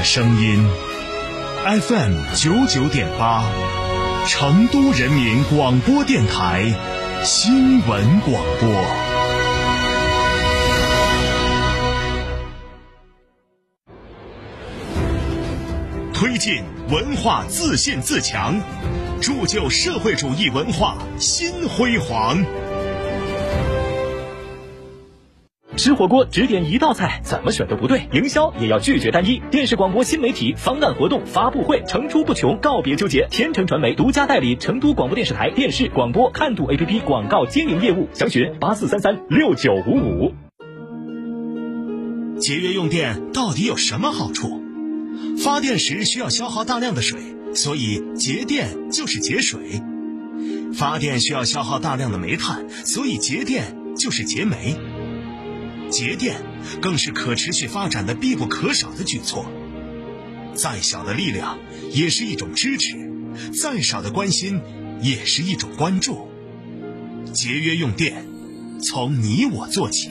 的声音，FM 九九点八，成都人民广播电台新闻广播。推进文化自信自强，铸就社会主义文化新辉煌。吃火锅只点一道菜，怎么选都不对。营销也要拒绝单一。电视广播新媒体方案活动发布会层出不穷，告别纠结。天成传媒独家代理成都广播电视台电视广播看度 APP 广告经营业务，详询八四三三六九五五。节约用电到底有什么好处？发电时需要消耗大量的水，所以节电就是节水；发电需要消耗大量的煤炭，所以节电就是节煤。节电更是可持续发展的必不可少的举措。再小的力量也是一种支持，再少的关心也是一种关注。节约用电，从你我做起。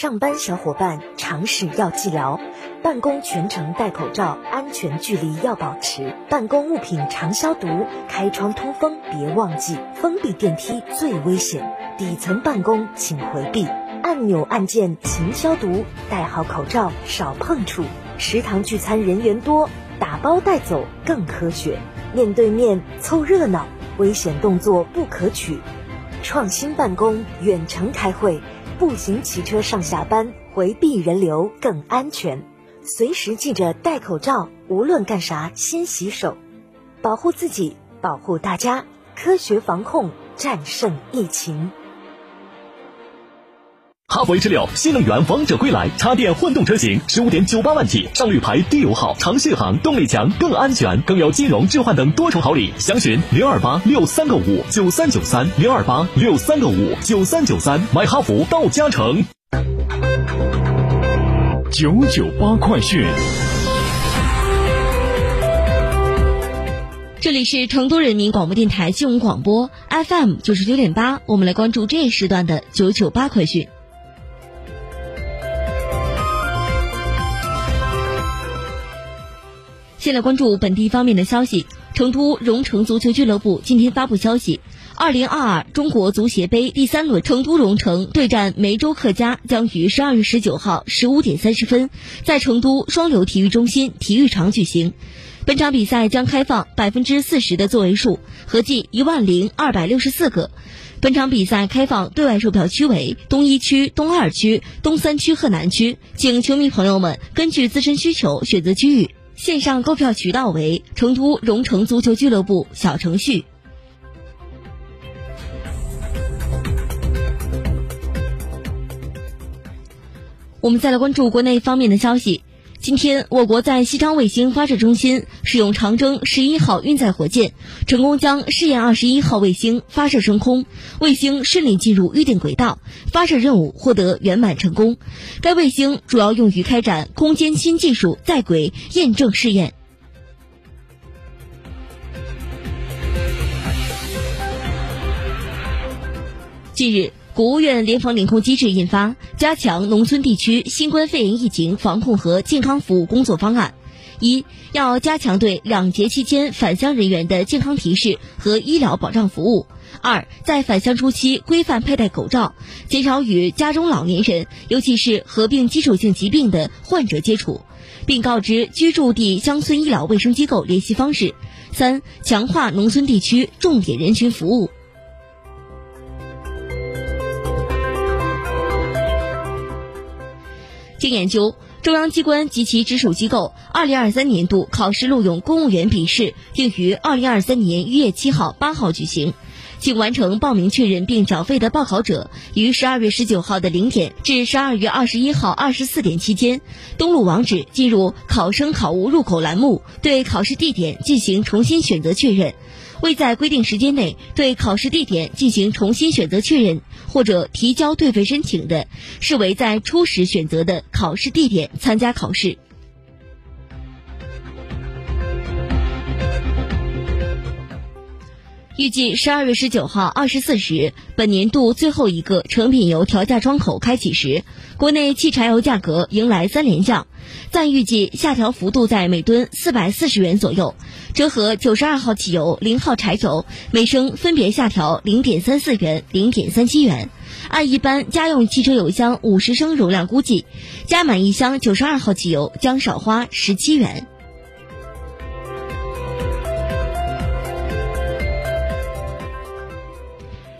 上班小伙伴常识要记牢，办公全程戴口罩，安全距离要保持，办公物品常消毒，开窗通风别忘记，封闭电梯最危险，底层办公请回避，按钮按键勤消毒，戴好口罩少碰触，食堂聚餐人员多，打包带走更科学，面对面凑热闹，危险动作不可取，创新办公，远程开会。步行、骑车上下班，回避人流更安全。随时记着戴口罩，无论干啥先洗手，保护自己，保护大家，科学防控，战胜疫情。哈弗 H 六新能源王者归来，插电混动车型十五点九八万起，上绿牌低油耗，长续航，动力强，更安全，更有金融置换等多重好礼。详询零二八六三个五九三九三零二八六三个五九三九三，买哈弗到嘉诚。九九八快讯。这里是成都人民广播电台新闻广播 FM 九十九点八，我们来关注这一时段的九九八快讯。先来关注本地方面的消息。成都蓉城足球俱乐部今天发布消息，二零二二中国足协杯第三轮成都蓉城对战梅州客家将于十二月十九号十五点三十分在成都双流体育中心体育场举行。本场比赛将开放百分之四十的座位数，合计一万零二百六十四个。本场比赛开放对外售票区为东一区、东二区、东三区和南区，请球迷朋友们根据自身需求选择区域。线上购票渠道为成都蓉城足球俱乐部小程序。我们再来关注国内方面的消息。今天，我国在西昌卫星发射中心使用长征十一号运载火箭，成功将试验二十一号卫星发射升空，卫星顺利进入预定轨道，发射任务获得圆满成功。该卫星主要用于开展空间新技术在轨验证试验。近日。国务院联防联控机制印发《加强农村地区新冠肺炎疫情防控和健康服务工作方案》，一要加强对两节期间返乡人员的健康提示和医疗保障服务；二在返乡初期规范佩戴口罩，减少与家中老年人，尤其是合并基础性疾病的患者接触，并告知居住地乡村医疗卫生机构联系方式；三强化农村地区重点人群服务。研究，中央机关及其直属机构二零二三年度考试录用公务员笔试定于二零二三年一月七号、八号举行。请完成报名确认并缴费的报考者，于十二月十九号的零点至十二月二十一号二十四点期间，登录网址进入考生考务入口栏目，对考试地点进行重新选择确认。未在规定时间内对考试地点进行重新选择确认或者提交退费申请的，视为在初始选择的考试地点参加考试。预计十二月十九号二十四时，本年度最后一个成品油调价窗口开启时，国内汽柴油价格迎来三连降，暂预计下调幅度在每吨四百四十元左右，折合九十二号汽油、零号柴油每升分别下调零点三四元、零点三七元。按一般家用汽车油箱五十升容量估计，加满一箱九十二号汽油将少花十七元。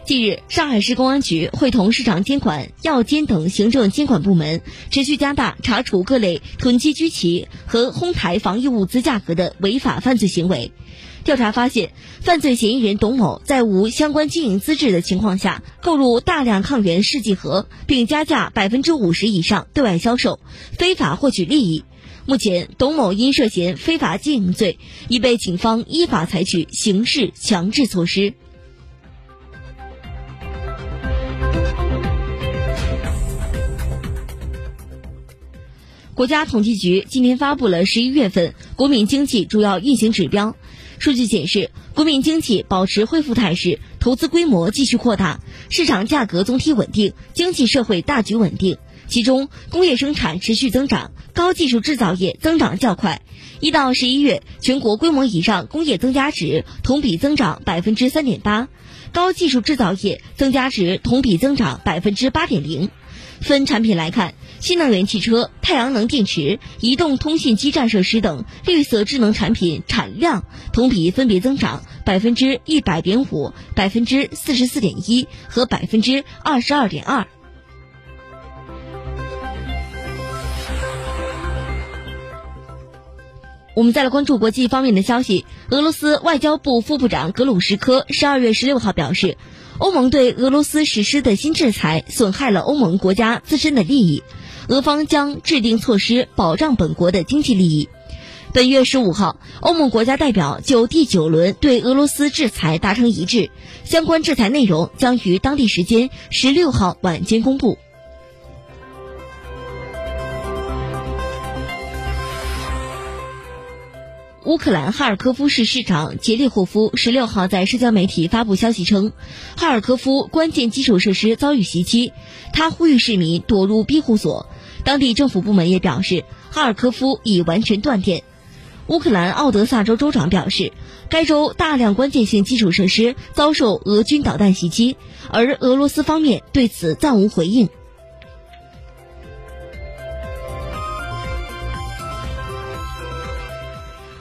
近日，上海市公安局会同市场监管、药监等行政监管部门，持续加大查处各类囤积居奇和哄抬防疫物资价格的违法犯罪行为。调查发现，犯罪嫌疑人董某在无相关经营资质的情况下，购入大量抗原试剂盒，并加价百分之五十以上对外销售，非法获取利益。目前，董某因涉嫌非法经营罪，已被警方依法采取刑事强制措施。国家统计局今天发布了十一月份国民经济主要运行指标，数据显示，国民经济保持恢复态势，投资规模继续扩大，市场价格总体稳定，经济社会大局稳定。其中，工业生产持续增长，高技术制造业增长较快。一到十一月，全国规模以上工业增加值同比增长百分之三点八，高技术制造业增加值同比增长百分之八点零。分产品来看。新能源汽车、太阳能电池、移动通信基站设施等绿色智能产品产量同比分别增长百分之一百点五、百分之四十四点一和百分之二十二点二。我们再来关注国际方面的消息。俄罗斯外交部副部长格鲁什科十二月十六号表示，欧盟对俄罗斯实施的新制裁损害了欧盟国家自身的利益。俄方将制定措施保障本国的经济利益。本月十五号，欧盟国家代表就第九轮对俄罗斯制裁达成一致，相关制裁内容将于当地时间十六号晚间公布。乌克兰哈尔科夫市市长杰列霍夫十六号在社交媒体发布消息称，哈尔科夫关键基础设施遭遇袭击，他呼吁市民躲入庇护所。当地政府部门也表示，哈尔科夫已完全断电。乌克兰奥德萨州州长表示，该州大量关键性基础设施遭受俄军导弹袭击，而俄罗斯方面对此暂无回应。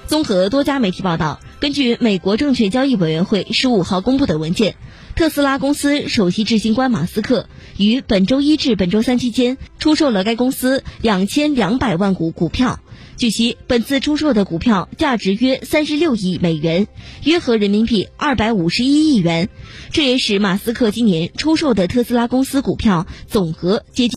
综合多家媒体报道，根据美国证券交易委员会十五号公布的文件。特斯拉公司首席执行官马斯克于本周一至本周三期间出售了该公司两千两百万股股票。据悉，本次出售的股票价值约三十六亿美元，约合人民币二百五十一亿元。这也使马斯克今年出售的特斯拉公司股票总额接近。